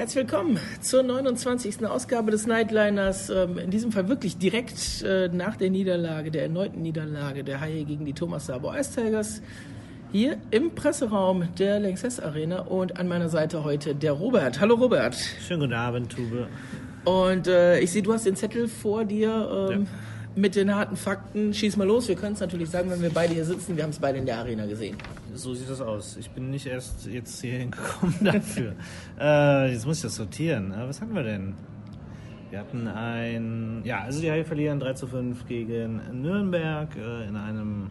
Herzlich willkommen zur 29. Ausgabe des Nightliners. Ähm, in diesem Fall wirklich direkt äh, nach der Niederlage, der erneuten Niederlage der Haie gegen die Thomas Sabo Ice Tigers. Hier im Presseraum der Lanxess Arena und an meiner Seite heute der Robert. Hallo Robert. Schönen guten Abend, Tube. Und äh, ich sehe, du hast den Zettel vor dir. Ähm, ja mit den harten Fakten. Schieß mal los. Wir können es natürlich sagen, wenn wir beide hier sitzen. Wir haben es beide in der Arena gesehen. So sieht das aus. Ich bin nicht erst jetzt hier hingekommen dafür. äh, jetzt muss ich das sortieren. Äh, was hatten wir denn? Wir hatten ein, ja, also die Haie verlieren 3 zu 5 gegen Nürnberg äh, in einem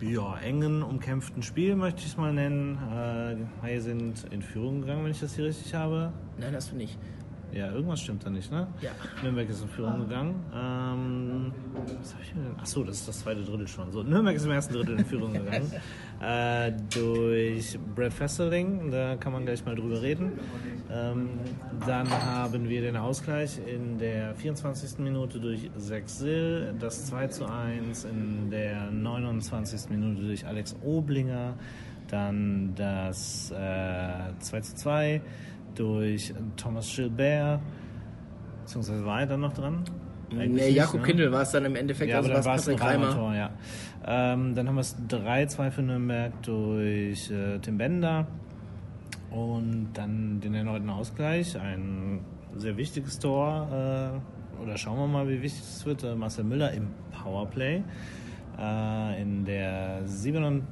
ja, engen, umkämpften Spiel, möchte ich es mal nennen. Äh, die Haie sind in Führung gegangen, wenn ich das hier richtig habe. Nein, hast du nicht. Ja, irgendwas stimmt da nicht, ne? Ja. Nürnberg ist in Führung gegangen. Ähm, was habe ich denn? Achso, das ist das zweite Drittel schon. So, Nürnberg ist im ersten Drittel in Führung gegangen. äh, durch Brad Fesseling, da kann man gleich mal drüber reden. Ähm, dann haben wir den Ausgleich in der 24. Minute durch Zach Sill, das 2 zu 1 in der 29. Minute durch Alex Oblinger, dann das äh, 2 zu 2 durch Thomas Gilbert, beziehungsweise war er dann noch dran? nee, Jakob ne? Kindl war es dann im Endeffekt, ja, also aber dann war es ein Tor, ja. Ähm, dann haben wir es 3-2 für Nürnberg durch äh, Tim Bender und dann den erneuten Ausgleich, ein sehr wichtiges Tor, äh, oder schauen wir mal, wie wichtig es wird, äh, Marcel Müller im Powerplay äh, in der 37.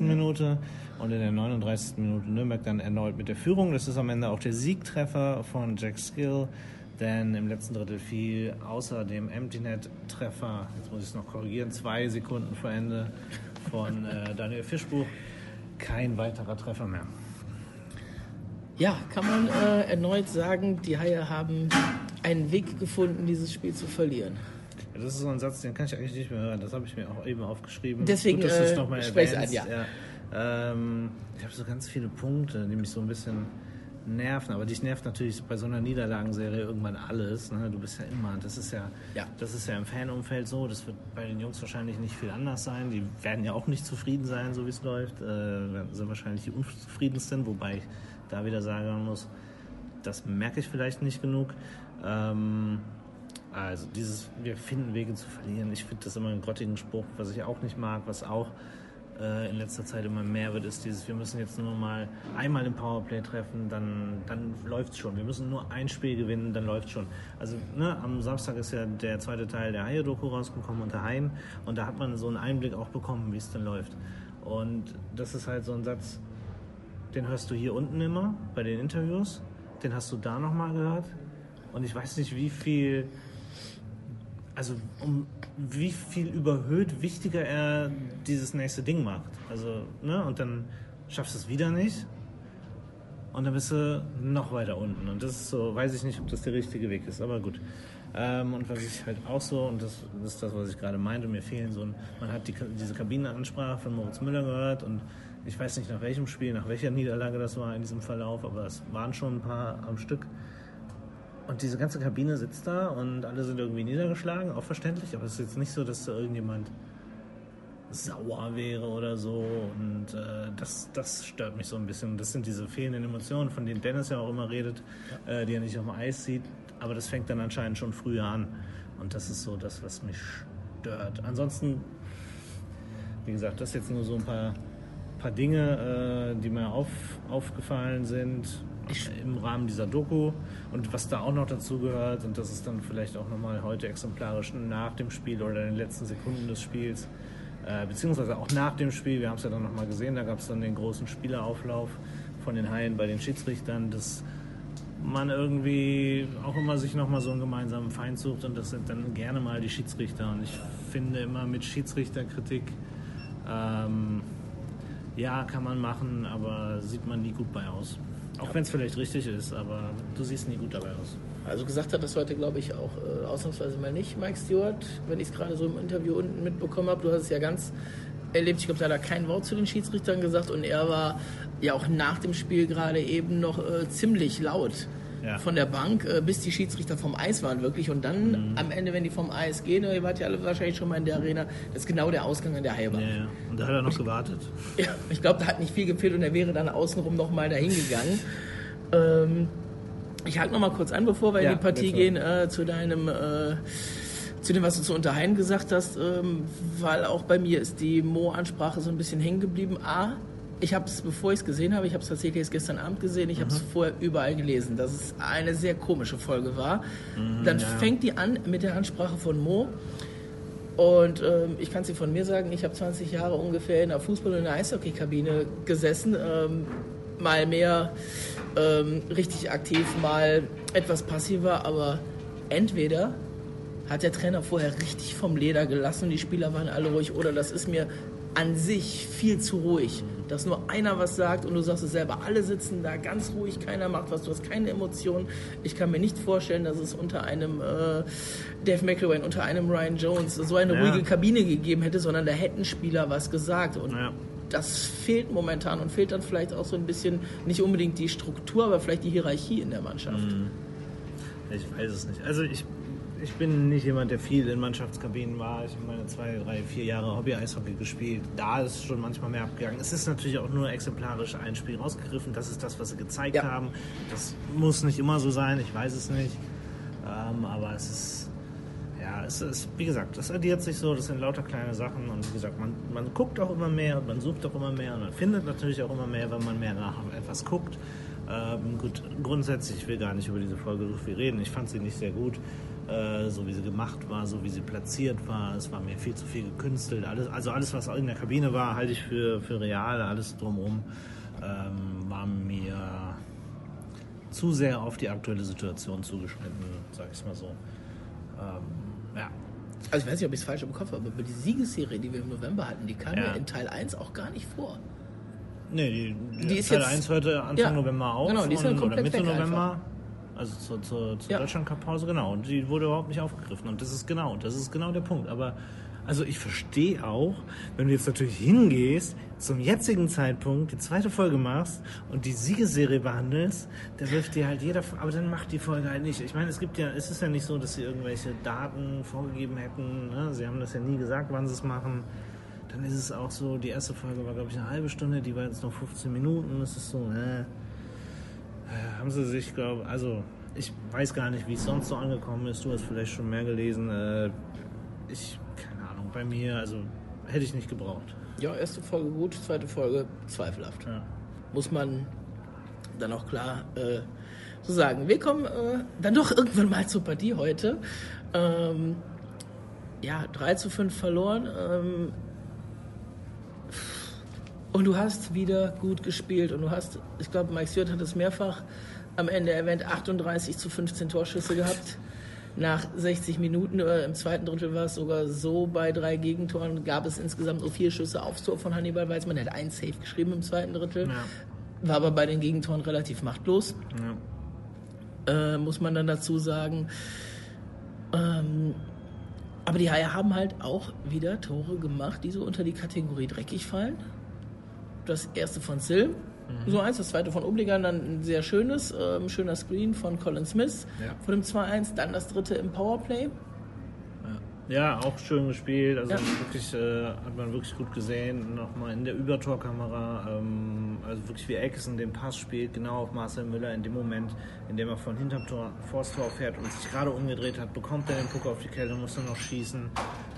Minute und in der 39. Minute Nürnberg dann erneut mit der Führung. Das ist am Ende auch der Siegtreffer von Jack Skill, denn im letzten Drittel fiel außer dem Empty Net Treffer, jetzt muss ich es noch korrigieren, zwei Sekunden vor Ende von äh, Daniel Fischbuch, kein weiterer Treffer mehr. Ja, kann man äh, erneut sagen, die Haie haben einen Weg gefunden, dieses Spiel zu verlieren. Ja, das ist so ein Satz, den kann ich eigentlich nicht mehr hören. Das habe ich mir auch eben aufgeschrieben. Deswegen Gut, dass äh, mal erwähnst. An, ja. ja. Ähm, ich habe so ganz viele Punkte, die mich so ein bisschen nerven. Aber dich nervt natürlich bei so einer Niederlagenserie irgendwann alles. Ne? Du bist ja immer, das ist ja, ja, das ist ja im Fanumfeld so. Das wird bei den Jungs wahrscheinlich nicht viel anders sein. Die werden ja auch nicht zufrieden sein, so wie es läuft. Äh, sind wahrscheinlich die unzufriedensten, wobei ich da wieder sagen muss, das merke ich vielleicht nicht genug. Ähm, also dieses, wir finden Wege zu verlieren. Ich finde das immer einen grottigen Spruch, was ich auch nicht mag, was auch in letzter Zeit immer mehr wird, ist dieses, wir müssen jetzt nur mal einmal im Powerplay treffen, dann, dann es schon. Wir müssen nur ein Spiel gewinnen, dann läuft es schon. Also ne, am Samstag ist ja der zweite Teil der Haie-Doku rausgekommen unter Heim und da hat man so einen Einblick auch bekommen, wie es dann läuft. Und das ist halt so ein Satz, den hörst du hier unten immer bei den Interviews, den hast du da nochmal gehört und ich weiß nicht, wie viel also um wie viel überhöht wichtiger er dieses nächste Ding macht. Also, ne, und dann schaffst du es wieder nicht. Und dann bist du noch weiter unten. Und das ist so, weiß ich nicht, ob das der richtige Weg ist, aber gut. Ähm, und was ich halt auch so, und das, ist das, was ich gerade meinte, mir fehlen so ein, man hat die, diese Kabinenansprache von Moritz Müller gehört und ich weiß nicht nach welchem Spiel, nach welcher Niederlage das war in diesem Verlauf, aber es waren schon ein paar am Stück. Und diese ganze Kabine sitzt da und alle sind irgendwie niedergeschlagen, auch verständlich, aber es ist jetzt nicht so, dass da irgendjemand sauer wäre oder so. Und äh, das, das stört mich so ein bisschen. Das sind diese fehlenden Emotionen, von denen Dennis ja auch immer redet, ja. äh, die er nicht auf dem Eis sieht. Aber das fängt dann anscheinend schon früher an. Und das ist so das, was mich stört. Ansonsten, wie gesagt, das jetzt nur so ein paar, paar Dinge, äh, die mir auf, aufgefallen sind im Rahmen dieser Doku. Und was da auch noch dazu gehört, und das ist dann vielleicht auch nochmal heute exemplarisch nach dem Spiel oder in den letzten Sekunden des Spiels, äh, beziehungsweise auch nach dem Spiel, wir haben es ja dann nochmal gesehen, da gab es dann den großen Spielerauflauf von den Haien bei den Schiedsrichtern, dass man irgendwie auch immer sich nochmal so einen gemeinsamen Feind sucht und das sind dann gerne mal die Schiedsrichter. Und ich finde immer mit Schiedsrichterkritik, ähm, ja, kann man machen, aber sieht man nie gut bei aus. Auch wenn es vielleicht richtig ist, aber du siehst nie gut dabei aus. Also gesagt hat das heute, glaube ich, auch äh, ausnahmsweise mal nicht, Mike Stewart, wenn ich es gerade so im Interview unten mitbekommen habe. Du hast es ja ganz erlebt. Ich glaube, da hat er kein Wort zu den Schiedsrichtern gesagt und er war ja auch nach dem Spiel gerade eben noch äh, ziemlich laut ja. von der Bank, äh, bis die Schiedsrichter vom Eis waren wirklich. Und dann mhm. am Ende, wenn die vom Eis gehen, ihr wart ja alle wahrscheinlich schon mal in der Arena, das ist genau der Ausgang an der Heilbahn. Ja, ja. Und da hat er noch gewartet. Ja, ich glaube, da hat nicht viel gefehlt und er wäre dann außenrum nochmal dahin gegangen. Ähm, ich halte noch mal kurz an, bevor wir in die Partie gehen, äh, zu deinem, äh, zu dem, was du zu Unterheim gesagt hast, ähm, weil auch bei mir ist die Mo-Ansprache so ein bisschen hängen geblieben. A, ich habe es, bevor ich es gesehen habe, ich habe es tatsächlich erst gestern Abend gesehen, ich mhm. habe es vorher überall gelesen, dass es eine sehr komische Folge war. Mhm, Dann ja. fängt die an mit der Ansprache von Mo. Und ähm, ich kann es dir von mir sagen, ich habe 20 Jahre ungefähr in der Fußball- und in der Eishockeykabine gesessen. Ähm, mal mehr ähm, richtig aktiv, mal etwas passiver, aber entweder hat der Trainer vorher richtig vom Leder gelassen und die Spieler waren alle ruhig oder das ist mir an sich viel zu ruhig, dass nur einer was sagt und du sagst es selber, alle sitzen da ganz ruhig, keiner macht was, du hast keine Emotionen. Ich kann mir nicht vorstellen, dass es unter einem äh, Dave McElwain, unter einem Ryan Jones so eine ja. ruhige Kabine gegeben hätte, sondern da hätten Spieler was gesagt und ja. das fehlt momentan und fehlt dann vielleicht auch so ein bisschen, nicht unbedingt die Struktur, aber vielleicht die Hierarchie in der Mannschaft. Mhm. Ich weiß es nicht. Also ich ich bin nicht jemand, der viel in Mannschaftskabinen war. Ich habe meine zwei, drei, vier Jahre Hobby-Eishockey gespielt. Da ist schon manchmal mehr abgegangen. Es ist natürlich auch nur exemplarisch ein Spiel rausgegriffen. Das ist das, was sie gezeigt ja. haben. Das muss nicht immer so sein, ich weiß es nicht. Ähm, aber es ist, ja, es ist, wie gesagt, das addiert sich so. Das sind lauter kleine Sachen. Und wie gesagt, man, man guckt auch immer mehr und man sucht auch immer mehr. Und man findet natürlich auch immer mehr, wenn man mehr nach etwas guckt. Ähm, gut, grundsätzlich, ich will gar nicht über diese Folge so viel reden. Ich fand sie nicht sehr gut. Äh, so wie sie gemacht war, so wie sie platziert war. Es war mir viel zu viel gekünstelt. Alles, also alles, was in der Kabine war, halte ich für, für real. Alles drumherum ähm, war mir zu sehr auf die aktuelle Situation zugeschnitten, sag ich mal so. Ähm, ja. Also ich weiß nicht, ob ich es falsch im Kopf habe, aber die Siegesserie, die wir im November hatten, die kam ja, ja in Teil 1 auch gar nicht vor. Nee, die, die ist Teil jetzt, 1 hörte Anfang ja, November auf. Genau, die ist und, oder Mitte November. Einfach. Also zur, zur, zur ja. Deutschland-Cup-Pause, genau. Und die wurde überhaupt nicht aufgegriffen. Und das ist genau, das ist genau der Punkt. Aber also ich verstehe auch, wenn du jetzt natürlich hingehst, zum jetzigen Zeitpunkt die zweite Folge machst und die Siegesserie behandelst, da wirft dir halt jeder, aber dann macht die Folge halt nicht. Ich meine, es gibt ja, es ist ja nicht so, dass sie irgendwelche Daten vorgegeben hätten. Ne? Sie haben das ja nie gesagt, wann sie es machen. Dann ist es auch so, die erste Folge war, glaube ich, eine halbe Stunde, die war jetzt noch 15 Minuten. Es ist so, äh, haben sie sich, glaube also ich weiß gar nicht, wie es sonst so angekommen ist. Du hast vielleicht schon mehr gelesen. Äh, ich, keine Ahnung, bei mir, also hätte ich nicht gebraucht. Ja, erste Folge gut, zweite Folge zweifelhaft. Ja. Muss man dann auch klar äh, so sagen. Wir kommen äh, dann doch irgendwann mal zur Partie heute. Ähm, ja, 3 zu 5 verloren. Ähm, und du hast wieder gut gespielt und du hast, ich glaube, Mike Stewart hat es mehrfach am Ende erwähnt, 38 zu 15 Torschüsse gehabt. Nach 60 Minuten, äh, im zweiten Drittel war es sogar so, bei drei Gegentoren gab es insgesamt nur vier Schüsse aufs Tor von Hannibal Weizmann. Er hat einen Safe geschrieben im zweiten Drittel, ja. war aber bei den Gegentoren relativ machtlos. Ja. Äh, muss man dann dazu sagen. Ähm, aber die Haie haben halt auch wieder Tore gemacht, die so unter die Kategorie dreckig fallen das erste von Sil, mhm. so eins, das zweite von Obligan, dann ein sehr schönes, ähm, schöner Screen von Colin Smith ja. vor dem 2-1, dann das dritte im Powerplay. Ja, auch schön gespielt. Also ja. wirklich äh, hat man wirklich gut gesehen. Nochmal in der Übertorkamera, ähm, also wirklich wie Eckesen den Pass spielt, genau auf Marcel Müller in dem Moment, in dem er von hinterm Tor vors Tor fährt und sich gerade umgedreht hat, bekommt er den Puck auf die Kelle, muss nur noch schießen.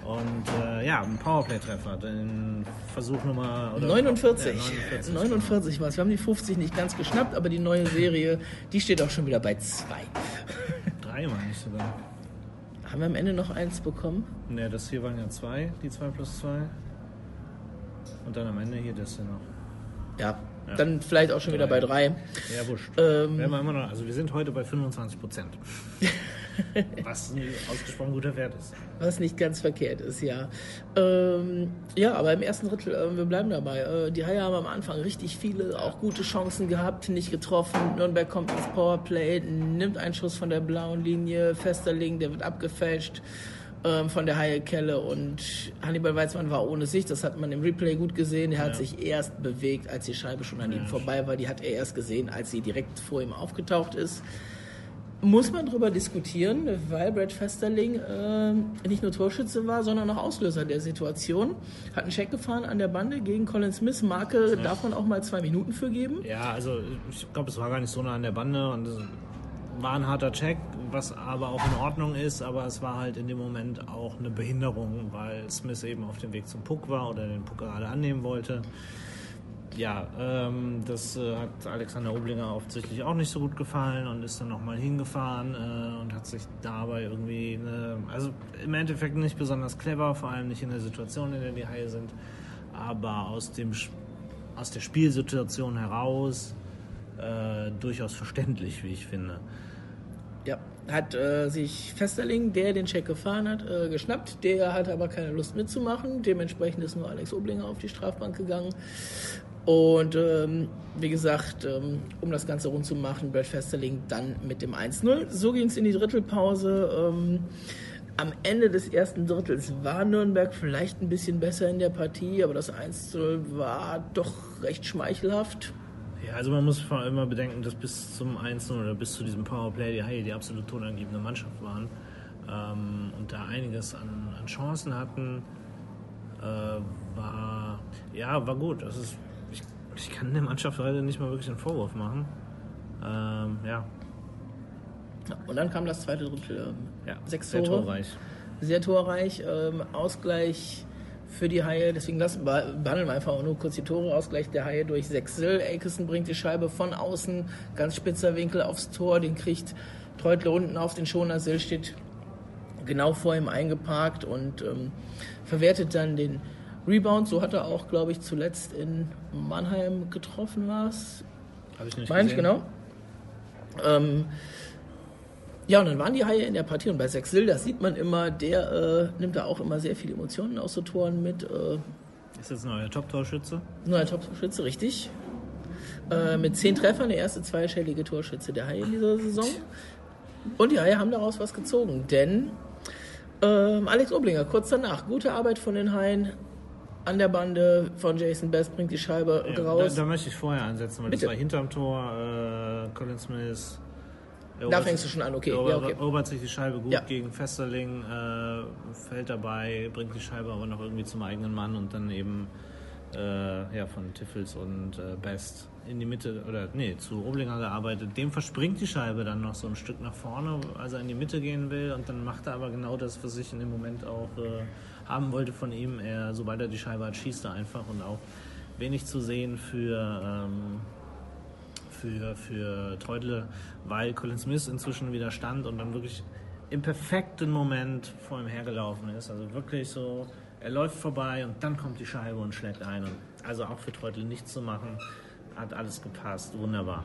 Und äh, ja, ein Powerplay-Treffer, den Versuch Nummer... Oder 49. Äh, 49, 49 war es. Wir haben die 50 nicht ganz geschnappt, aber die neue Serie, die steht auch schon wieder bei zwei. Drei meine ich sogar. Haben wir am Ende noch eins bekommen? Ne, das hier waren ja zwei, die zwei plus zwei. Und dann am Ende hier das hier noch. Ja, ja. dann vielleicht auch schon drei. wieder bei drei. Ja, wurscht. Ähm, wir, immer noch, also wir sind heute bei 25 Prozent. Was ein ausgesprochen guter Wert ist. Was nicht ganz verkehrt ist, ja. Ähm, ja, aber im ersten Drittel, äh, wir bleiben dabei. Äh, die Haie haben am Anfang richtig viele, auch gute Chancen gehabt, nicht getroffen. Nürnberg kommt ins Powerplay, nimmt einen Schuss von der blauen Linie, Festerling, der wird abgefälscht ähm, von der Haie Kelle und Hannibal Weizmann war ohne sich, das hat man im Replay gut gesehen. Er hat ja. sich erst bewegt, als die Scheibe schon an ja, ihm vorbei war. Die hat er erst gesehen, als sie direkt vor ihm aufgetaucht ist. muss man darüber diskutieren, weil Brad Festerling äh, nicht nur Torschütze war, sondern auch Auslöser der Situation. Hat einen Check gefahren an der Bande gegen Colin Smith. Marke ja. darf man auch mal zwei Minuten für geben. Ja, also ich glaube, es war gar nicht so nah an der Bande und war ein harter Check, was aber auch in Ordnung ist, aber es war halt in dem Moment auch eine Behinderung, weil Smith eben auf dem Weg zum Puck war oder den Puck gerade annehmen wollte. Ja, ähm, das äh, hat Alexander Oblinger offensichtlich auch nicht so gut gefallen und ist dann nochmal hingefahren äh, und hat sich dabei irgendwie, eine, also im Endeffekt nicht besonders clever, vor allem nicht in der Situation, in der die Haie sind, aber aus, dem, aus der Spielsituation heraus äh, durchaus verständlich, wie ich finde. Ja, hat äh, sich Festerling, der den Check gefahren hat, äh, geschnappt. Der hatte aber keine Lust mitzumachen. Dementsprechend ist nur Alex Oblinger auf die Strafbank gegangen. Und ähm, wie gesagt, ähm, um das Ganze rund zu machen, Brad Festerling dann mit dem 1-0. So ging es in die Drittelpause. Ähm, am Ende des ersten Drittels war Nürnberg vielleicht ein bisschen besser in der Partie, aber das 1-0 war doch recht schmeichelhaft. Ja, also man muss vor allem immer bedenken, dass bis zum 1-0 oder bis zu diesem Powerplay die Haie die absolut tonangebende Mannschaft waren ähm, und da einiges an, an Chancen hatten. Äh, war ja war gut. Das ist ich kann der Mannschaft leider nicht mal wirklich einen Vorwurf machen. Ähm, ja. Und dann kam das zweite Drittel. Ähm, ja, sechs Tore. Sehr torreich. Sehr torreich. Ähm, Ausgleich für die Haie. Deswegen lassen, behandeln wir einfach nur kurz die Tore. Ausgleich der Haie durch Sechsel. Akeson bringt die Scheibe von außen. Ganz spitzer Winkel aufs Tor. Den kriegt Treutle unten auf den Schoner. Sill steht genau vor ihm eingeparkt und ähm, verwertet dann den Rebound, so hat er auch, glaube ich, zuletzt in Mannheim getroffen, war es. Habe ich nicht Meine ich, genau. Ähm, ja, und dann waren die Haie in der Partie und bei Sechsil, das sieht man immer, der äh, nimmt da auch immer sehr viele Emotionen aus so Toren mit. Äh, ist das ein neuer Top-Torschütze? Neuer Top-Torschütze, richtig. Äh, mit zehn Treffern, der erste zweistellige Torschütze der Haie in dieser Saison. Und die Haie haben daraus was gezogen, denn ähm, Alex Oblinger, kurz danach, gute Arbeit von den Haien, an der Bande von Jason Best, bringt die Scheibe ja, raus. Da, da, möchte ich vorher ansetzen, weil Bitte. das war hinterm Tor, äh, Colin Smith. Da fängst du schon an, okay. Erobert, ja, okay. erobert sich die Scheibe gut ja. gegen Festerling, äh, fällt dabei, bringt die Scheibe aber noch irgendwie zum eigenen Mann und dann eben äh, ja, von Tiffels und äh, Best in die Mitte, oder nee, zu Oblinger gearbeitet. Dem verspringt die Scheibe dann noch so ein Stück nach vorne, als er in die Mitte gehen will und dann macht er aber genau das, was ich in dem Moment auch äh, haben wollte von ihm. Er, sobald er die Scheibe hat, schießt er einfach und auch wenig zu sehen für, ähm, für, für Treutle, weil Colin Smith inzwischen wieder stand und dann wirklich im perfekten Moment vor ihm hergelaufen ist. Also wirklich so, er läuft vorbei und dann kommt die Scheibe und schlägt ein. Und also auch für Treutle nichts zu machen, hat alles gepasst. Wunderbar.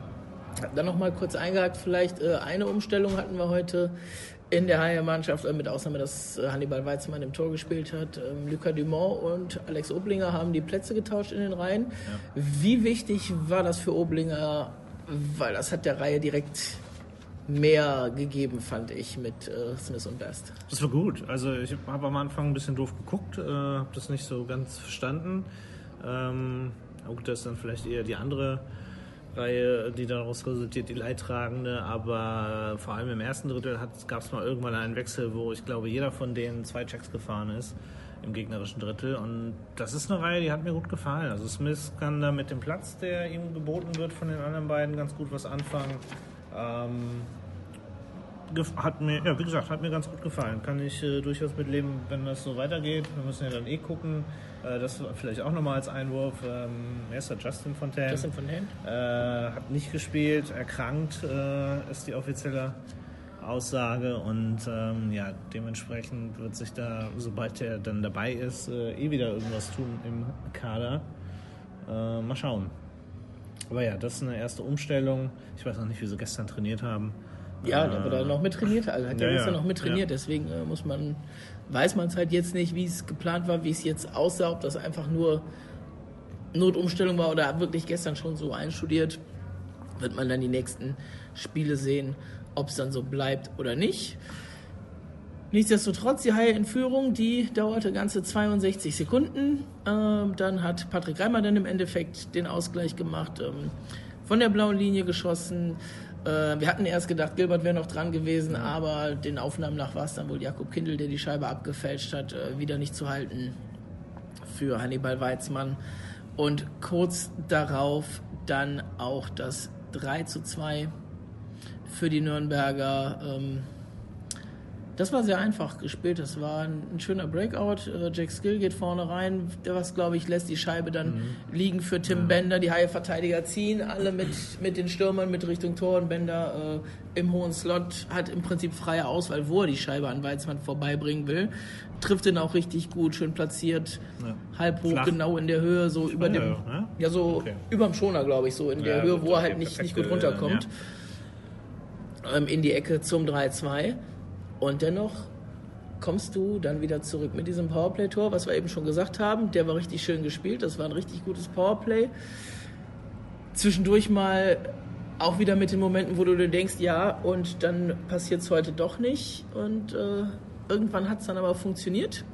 Dann noch mal kurz eingehakt, vielleicht äh, eine Umstellung hatten wir heute in der Haie-Mannschaft, äh, mit Ausnahme, dass äh, Hannibal Weizmann im Tor gespielt hat. Ähm, Lucas Dumont und Alex Oblinger haben die Plätze getauscht in den Reihen. Ja. Wie wichtig war das für Oblinger? Weil das hat der Reihe direkt mehr gegeben, fand ich, mit äh, Smith und Best. Das war gut. Also ich habe am Anfang ein bisschen doof geguckt, äh, habe das nicht so ganz verstanden. Ähm, gut, das ist dann vielleicht eher die andere Reihe, die daraus resultiert, die Leidtragende. Aber vor allem im ersten Drittel gab es mal irgendwann einen Wechsel, wo ich glaube, jeder von denen zwei Checks gefahren ist im gegnerischen Drittel. Und das ist eine Reihe, die hat mir gut gefallen. Also Smith kann da mit dem Platz, der ihm geboten wird von den anderen beiden, ganz gut was anfangen. Ähm, hat mir, ja, wie gesagt, hat mir ganz gut gefallen. Kann ich äh, durchaus mitleben, wenn das so weitergeht. Wir müssen ja dann eh gucken. Äh, das vielleicht auch nochmal als Einwurf. Ähm, der? Justin Fontaine. Justin Fontaine. Äh, hat nicht gespielt, erkrankt, äh, ist die offizielle Aussage. Und ähm, ja, dementsprechend wird sich da, sobald er dann dabei ist, äh, eh wieder irgendwas tun im Kader. Äh, mal schauen. Aber ja, das ist eine erste Umstellung. Ich weiß noch nicht, wie sie gestern trainiert haben. Ja, äh, aber da noch mit trainiert, also hat ja, ja gestern noch mit trainiert, ja. deswegen äh, muss man, weiß man es halt jetzt nicht, wie es geplant war, wie es jetzt aussah, ob das einfach nur Notumstellung war oder wirklich gestern schon so einstudiert, wird man dann die nächsten Spiele sehen, ob es dann so bleibt oder nicht. Nichtsdestotrotz, die Haie in Führung, die dauerte ganze 62 Sekunden. Ähm, dann hat Patrick Reimer dann im Endeffekt den Ausgleich gemacht, ähm, von der blauen Linie geschossen. Äh, wir hatten erst gedacht, Gilbert wäre noch dran gewesen, aber den Aufnahmen nach war es dann wohl Jakob Kindl, der die Scheibe abgefälscht hat, äh, wieder nicht zu halten für Hannibal Weizmann. Und kurz darauf dann auch das 3 zu 2 für die Nürnberger. Ähm, das war sehr einfach gespielt. Das war ein, schöner Breakout. Äh, Jack Skill geht vorne rein. Der was, glaube ich, lässt die Scheibe dann mhm. liegen für Tim ja. Bender. Die Haie-Verteidiger ziehen alle mit, mit den Stürmern mit Richtung Tor und Bender äh, im hohen Slot hat im Prinzip freie Auswahl, wo er die Scheibe an Weizmann vorbeibringen will. Trifft ihn auch richtig gut, schön platziert, ja. halb hoch, Flach. genau in der Höhe, so über dem, ja, ja so okay. überm Schoner, glaube ich, so in der Höhe, wo er halt nicht, nicht gut runterkommt. Ähm, in die Ecke zum 3-2. Und dennoch kommst du dann wieder zurück mit diesem Powerplay-Tor, was wir eben schon gesagt haben. Der war richtig schön gespielt, das war ein richtig gutes Powerplay. Zwischendurch mal auch wieder mit den Momenten, wo du dir denkst, ja, und dann passiert es heute doch nicht. Und äh, irgendwann hat es dann aber funktioniert.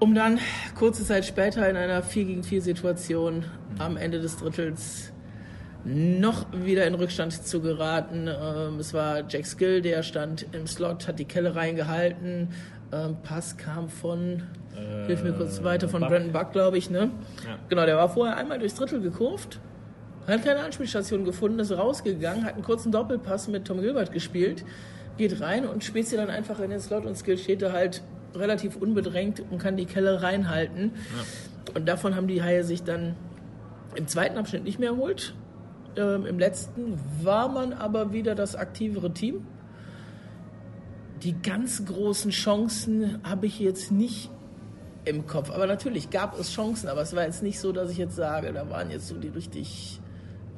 Um dann kurze Zeit später in einer 4 gegen 4 Situation am Ende des Drittels noch wieder in Rückstand zu geraten. Ähm, es war Jack Skill, der stand im Slot, hat die Kelle reingehalten. Ähm, Pass kam von, äh, hilf mir kurz weiter, von Buck. Brandon Buck, glaube ich. Ne? Ja. Genau, der war vorher einmal durchs Drittel gekurvt, hat keine Anspielstation gefunden, ist rausgegangen, hat einen kurzen Doppelpass mit Tom Gilbert gespielt, geht rein und spielt sie dann einfach in den Slot und Skill steht da halt relativ unbedrängt und kann die Kelle reinhalten. Ja. Und davon haben die Haie sich dann im zweiten Abschnitt nicht mehr erholt. Ähm, Im letzten war man aber wieder das aktivere Team. Die ganz großen Chancen habe ich jetzt nicht im Kopf. Aber natürlich gab es Chancen, aber es war jetzt nicht so, dass ich jetzt sage, da waren jetzt so die richtig,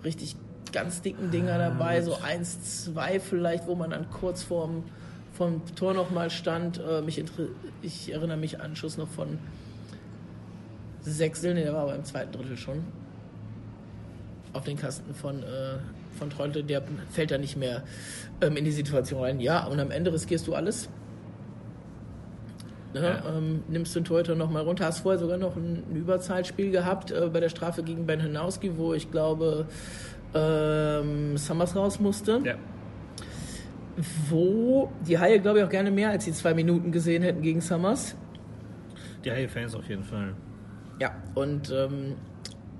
richtig ganz dicken Dinger dabei, so eins, zwei vielleicht, wo man dann kurz vorm, vom Tor nochmal stand. Mich ich erinnere mich an Schuss noch von Sechsel, nee, der war aber im zweiten Drittel schon auf den Kasten von, äh, von Treute, der fällt da nicht mehr ähm, in die Situation rein. Ja, und am Ende riskierst du alles. Ne? Ja. Ähm, nimmst den Torhüter nochmal runter. Hast vorher sogar noch ein, ein Überzahlspiel gehabt äh, bei der Strafe gegen Ben Hanowski, wo ich glaube, ähm, Summers raus musste. Ja. Wo die Haie, glaube ich, auch gerne mehr als die zwei Minuten gesehen hätten gegen Summers. Die Haie-Fans auf jeden Fall. Ja, und ähm,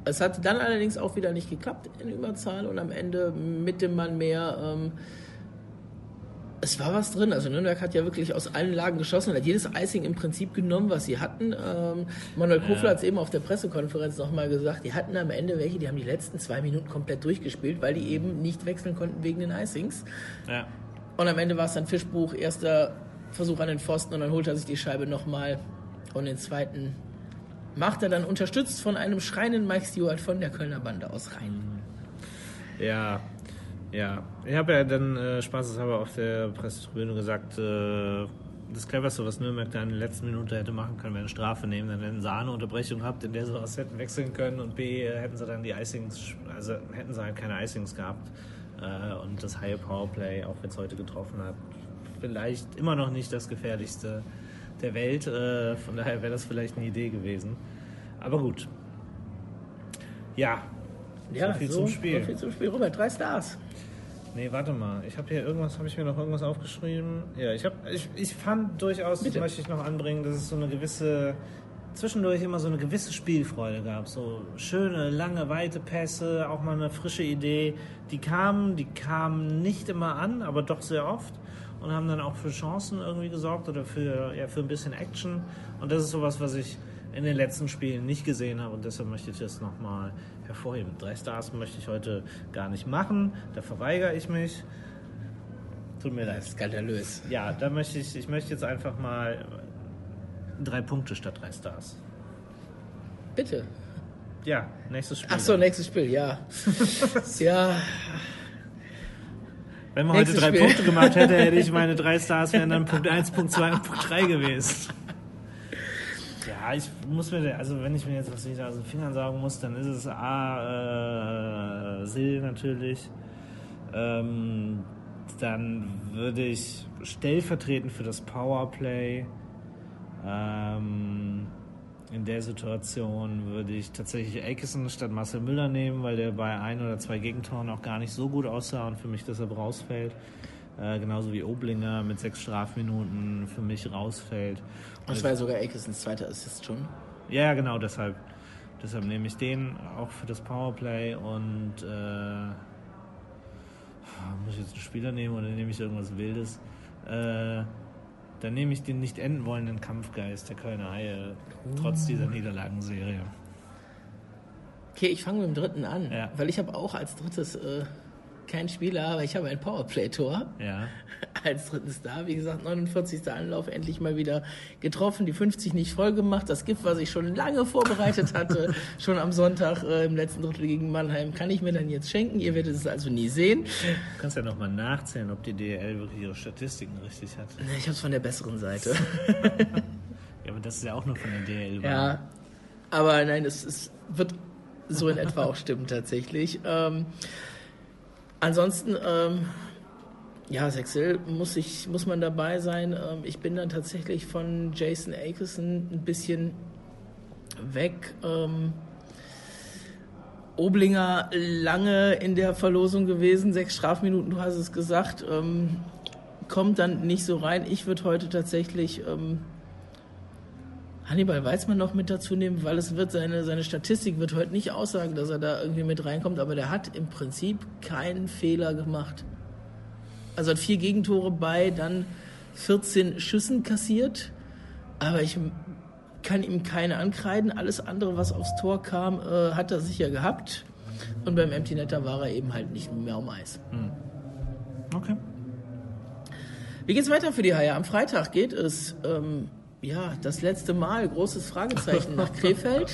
es hat dann allerdings auch wieder nicht geklappt in Überzahl und am Ende mit dem Mann mehr. Ähm, es war was drin. Also Nürnberg hat ja wirklich aus allen Lagen geschossen und hat jedes Icing im Prinzip genommen, was sie hatten. Ähm, Manuel Kofler ja. hat es eben auf der Pressekonferenz nochmal gesagt, die hatten am Ende welche, die haben die letzten zwei Minuten komplett durchgespielt, weil die eben nicht wechseln konnten wegen den Icings. Ja. Und am Ende war es dann Fischbuch, erster Versuch an den Pfosten und dann holt er sich die Scheibe nochmal und den zweiten macht er dann unterstützt von einem schreienden Mike Stewart von der Kölner Bande aus rein. Ja, ja. Ich habe ja dann äh, spaßeshalber auf der Pressetribüne gesagt, äh, das Cleverste, was Nürnberg da in der letzten Minute hätte machen können, wäre eine Strafe nehmen. Dann hätten sie eine Unterbrechung gehabt, in der sie was hätten wechseln können und B, hätten sie dann die Icings, also hätten sie halt keine Icings gehabt. Äh, und das High Powerplay, auch wenn es heute getroffen hat, vielleicht immer noch nicht das gefährlichste der Welt. Äh, von daher wäre das vielleicht eine Idee gewesen. Aber gut. Ja. Ja, so viel so, zum Spiel. So viel zum Spiel. Robert, drei Stars. Nee, warte mal. Ich habe hier irgendwas, habe ich mir noch irgendwas aufgeschrieben? Ja, ich habe, ich, ich fand durchaus, Bitte. möchte ich noch anbringen, dass es so eine gewisse, zwischendurch immer so eine gewisse Spielfreude gab. So schöne, lange, weite Pässe, auch mal eine frische Idee. Die kamen, die kamen nicht immer an, aber doch sehr oft und haben dann auch für Chancen irgendwie gesorgt oder für, ja, für ein bisschen Action. Und das ist sowas, was ich in den letzten Spielen nicht gesehen habe und deshalb möchte ich das nochmal hervorheben. Drei Stars möchte ich heute gar nicht machen, da verweigere ich mich. Tut mir leid. Skandalös. Ja, da möchte ich, ich möchte jetzt einfach mal drei Punkte statt drei Stars. Bitte. Ja, nächstes Spiel. Ach so, nächstes Spiel, ja. ja, wenn man heute drei Spiel. Punkte gemacht hätte, hätte ich meine drei Stars wären dann Punkt 1, Punkt 2 und Punkt 3 gewesen. Ja, ich muss mir, also wenn ich mir jetzt was wieder aus den Fingern sagen muss, dann ist es A, äh, Sil natürlich. Ähm, dann würde ich stellvertretend für das Powerplay, ähm, in der Situation würde ich tatsächlich Aikison statt Marcel Müller nehmen, weil der bei ein oder zwei Gegentoren auch gar nicht so gut aussah und für mich deshalb rausfällt. Äh, genauso wie Oblinger mit sechs Strafminuten für mich rausfällt. Und das war ja sogar Aikisons zweiter Assist schon. Ja, genau, deshalb. Deshalb nehme ich den auch für das Powerplay und äh, muss ich jetzt einen Spieler nehmen oder nehme ich irgendwas Wildes? Äh, dann nehme ich den nicht enden wollenden Kampfgeist der Kölner Haie, trotz dieser Niederlagenserie. Okay, ich fange mit dem dritten an, ja. weil ich habe auch als drittes äh, kein Spieler, aber ich habe ein Powerplay-Tor. Ja. Als drittes da, wie gesagt, 49. Anlauf endlich mal wieder getroffen, die 50 nicht voll gemacht. Das Gift, was ich schon lange vorbereitet hatte, schon am Sonntag äh, im letzten Drittel gegen Mannheim, kann ich mir dann jetzt schenken. Ihr werdet es also nie sehen. Du kannst ja nochmal nachzählen, ob die DL wirklich ihre Statistiken richtig hat. Ich habe es von der besseren Seite. ja, aber das ist ja auch nur von der DL. Ja, aber nein, es, es wird so in etwa auch stimmen tatsächlich. Ähm, Ansonsten, ähm, ja, Sexel muss, ich, muss man dabei sein. Ähm, ich bin dann tatsächlich von Jason Akerson ein bisschen weg. Ähm, Oblinger lange in der Verlosung gewesen, sechs Strafminuten, du hast es gesagt, ähm, kommt dann nicht so rein. Ich würde heute tatsächlich ähm, Hannibal Weizmann noch mit dazu nehmen, weil es wird seine, seine Statistik wird heute nicht aussagen, dass er da irgendwie mit reinkommt, aber der hat im Prinzip keinen Fehler gemacht. Also hat vier Gegentore bei, dann 14 Schüssen kassiert, aber ich kann ihm keine ankreiden. Alles andere, was aufs Tor kam, äh, hat er sicher gehabt. Und beim Empty Netter war er eben halt nicht mehr um Eis. Hm. Okay. Wie geht's weiter für die Haie? Am Freitag geht es ähm, ja, das letzte Mal, großes Fragezeichen nach Krefeld.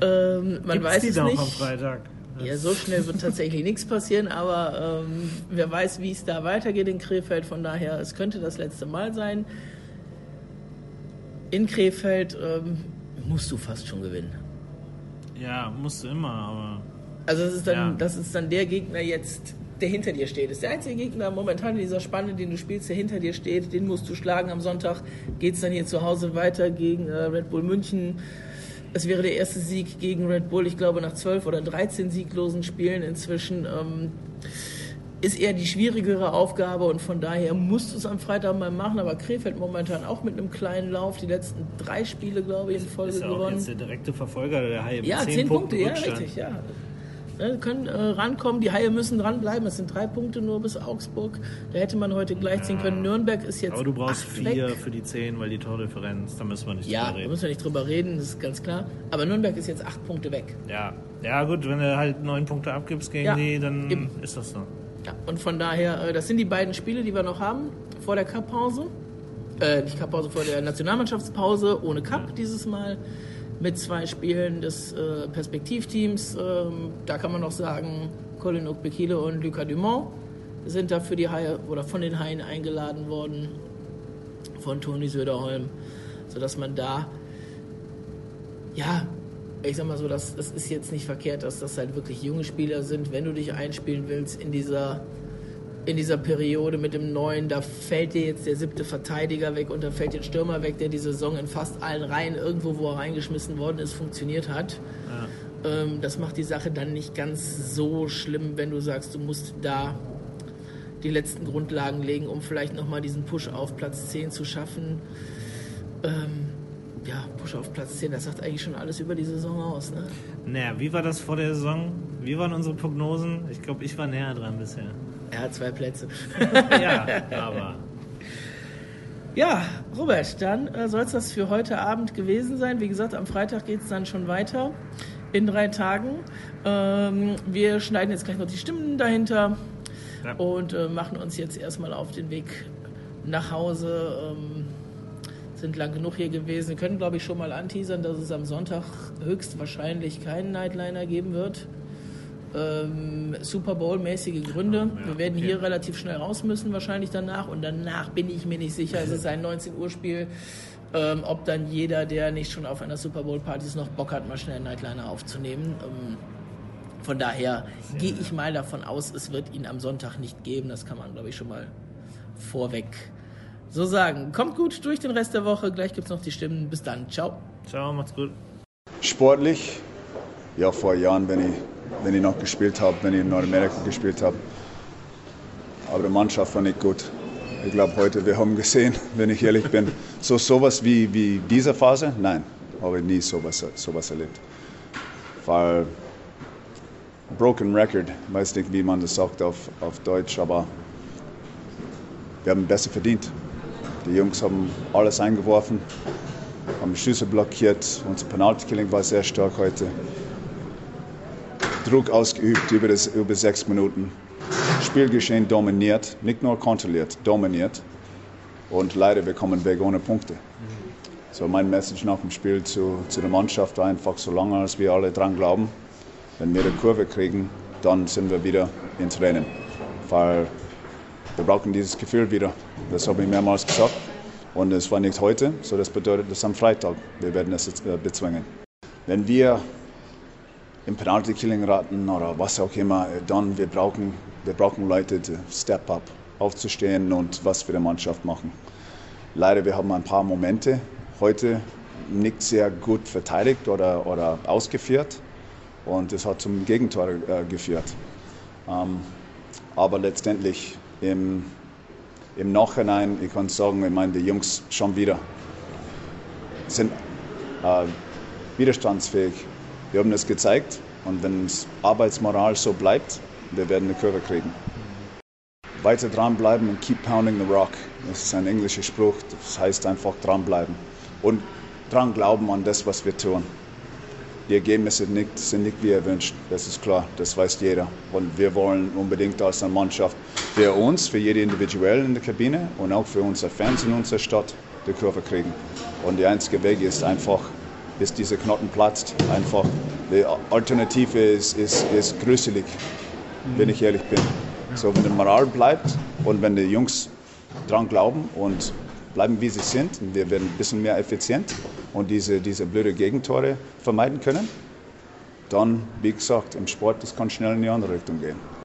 Ähm, man Gibt's weiß es nicht. Am Freitag? Ja, so schnell wird tatsächlich nichts passieren, aber ähm, wer weiß, wie es da weitergeht in Krefeld. Von daher, es könnte das letzte Mal sein. In Krefeld ähm, musst du fast schon gewinnen. Ja, musst du immer, aber. Also das ist dann, ja. das ist dann der Gegner jetzt, der hinter dir steht. Das ist der einzige Gegner momentan in dieser Spanne, den du spielst, der hinter dir steht. Den musst du schlagen. Am Sonntag geht es dann hier zu Hause weiter gegen äh, Red Bull München. Es wäre der erste Sieg gegen Red Bull, ich glaube, nach zwölf oder 13 sieglosen Spielen inzwischen. Ähm, ist eher die schwierigere Aufgabe und von daher musst du es am Freitag mal machen. Aber Krefeld momentan auch mit einem kleinen Lauf, die letzten drei Spiele, glaube ich, in Folge ist ja gewonnen. Ist der direkte Verfolger der Haie. Ja, zehn, zehn Punkte, Punkte ja, richtig, ja ne, können äh, rankommen. Die Haie müssen dranbleiben. Es sind drei Punkte nur bis Augsburg. Da hätte man heute gleichziehen ja. können. Nürnberg ist jetzt. Aber du brauchst vier weg. für die zehn, weil die Tordifferenz, da müssen wir nicht ja, drüber reden. Ja, da müssen wir nicht drüber reden, das ist ganz klar. Aber Nürnberg ist jetzt acht Punkte weg. Ja, ja gut, wenn du halt neun Punkte abgibst gegen ja, die, dann eben. ist das so. Ja, und von daher, äh, das sind die beiden Spiele, die wir noch haben vor der Cup-Pause. Äh, nicht Cup-Pause, vor der Nationalmannschaftspause, ohne Cup ja. dieses Mal mit zwei Spielen des äh, Perspektivteams. Ähm, da kann man noch sagen, Colin Okbekile und Lucas Dumont sind da für die Haie oder von den Haien eingeladen worden von Toni Söderholm, sodass man da ja, ich sag mal so, das, das ist jetzt nicht verkehrt, dass das halt wirklich junge Spieler sind, wenn du dich einspielen willst in dieser in dieser Periode mit dem neuen, da fällt dir jetzt der siebte Verteidiger weg und da fällt der Stürmer weg, der die Saison in fast allen Reihen irgendwo, wo er reingeschmissen worden ist, funktioniert hat. Ja. Ähm, das macht die Sache dann nicht ganz so schlimm, wenn du sagst, du musst da die letzten Grundlagen legen, um vielleicht nochmal diesen Push auf Platz 10 zu schaffen. Ähm, ja, Push auf Platz 10, das sagt eigentlich schon alles über die Saison aus. Ne? Naja, wie war das vor der Saison? Wie waren unsere Prognosen? Ich glaube, ich war näher dran bisher. Hat zwei Plätze. ja, aber. Ja, Robert, dann äh, soll es das für heute Abend gewesen sein. Wie gesagt, am Freitag geht es dann schon weiter. In drei Tagen. Ähm, wir schneiden jetzt gleich noch die Stimmen dahinter ja. und äh, machen uns jetzt erstmal auf den Weg nach Hause. Ähm, sind lang genug hier gewesen. Wir können, glaube ich, schon mal anteasern, dass es am Sonntag höchstwahrscheinlich keinen Nightliner geben wird ähm, Super Bowl-mäßige Gründe. Ja, wir werden okay. hier relativ schnell raus müssen, wahrscheinlich danach. Und danach bin ich mir nicht sicher, es ist ein 19 Uhr Spiel, ähm, ob dann jeder, der nicht schon auf einer Super Bowl-Party ist, noch Bock hat, mal schnell einen Nightliner aufzunehmen. Ähm, von daher gehe ich mal davon aus, es wird ihn am Sonntag nicht geben. Das kann man, glaube ich, schon mal vorweg so sagen. Kommt gut durch den Rest der Woche. Gleich gibt es noch die Stimmen. Bis dann. Ciao. Ciao, macht's gut. Sportlich, ja, vor Jahren, wenn ich, wenn ich noch gespielt habe, wenn ich in Nordamerika gespielt habe. Aber die Mannschaft war nicht gut. Ich glaube, heute, wir haben gesehen, wenn ich ehrlich bin, so sowas wie, wie diese Phase, nein, habe ich nie sowas, sowas erlebt. Weil Broken Record, weiß nicht, wie man das sagt auf, auf Deutsch, aber wir haben besser verdient. Die Jungs haben alles eingeworfen, haben Schüsse blockiert. Unser Penalty-Killing war sehr stark heute. Druck ausgeübt über, das, über sechs Minuten. Spielgeschehen dominiert, nicht nur kontrolliert, dominiert. Und leider, wir kommen weg ohne Punkte. So mein Message nach dem Spiel zu, zu der Mannschaft war einfach, solange als wir alle dran glauben, wenn wir die Kurve kriegen, dann sind wir wieder ins Rennen. Weil wir brauchen dieses Gefühl wieder. Das habe ich mehrmals gesagt. Und es war nicht heute, so das bedeutet, das am Freitag. Wir werden es äh, bezwingen. Wenn wir im Penalty-Killing raten oder was auch immer, dann wir brauchen wir brauchen Leute, die step up, aufzustehen und was für die Mannschaft machen. Leider, wir haben ein paar Momente heute nicht sehr gut verteidigt oder, oder ausgeführt und das hat zum Gegentor äh, geführt. Ähm, aber letztendlich im, im Nachhinein, ich kann sagen, ich meine, die Jungs schon wieder sind äh, widerstandsfähig. Wir haben das gezeigt und wenn das Arbeitsmoral so bleibt, wir werden eine Kurve kriegen. Weiter dranbleiben und keep pounding the rock. Das ist ein englischer Spruch, das heißt einfach dranbleiben. Und dran glauben an das, was wir tun. Die Ergebnisse sind nicht, sind nicht wie erwünscht, das ist klar, das weiß jeder. Und wir wollen unbedingt als eine Mannschaft für uns, für jede individuell in der Kabine und auch für unsere Fans in unserer Stadt die Kurve kriegen. Und der einzige Weg ist einfach, bis dieser Knoten platzt, einfach. Die Alternative ist, ist, ist gruselig, wenn ich ehrlich bin. So, wenn der Moral bleibt und wenn die Jungs dran glauben und bleiben wie sie sind, und wir werden ein bisschen mehr effizient und diese, diese blöde Gegentore vermeiden können, dann, wie gesagt, im Sport, das kann schnell in die andere Richtung gehen.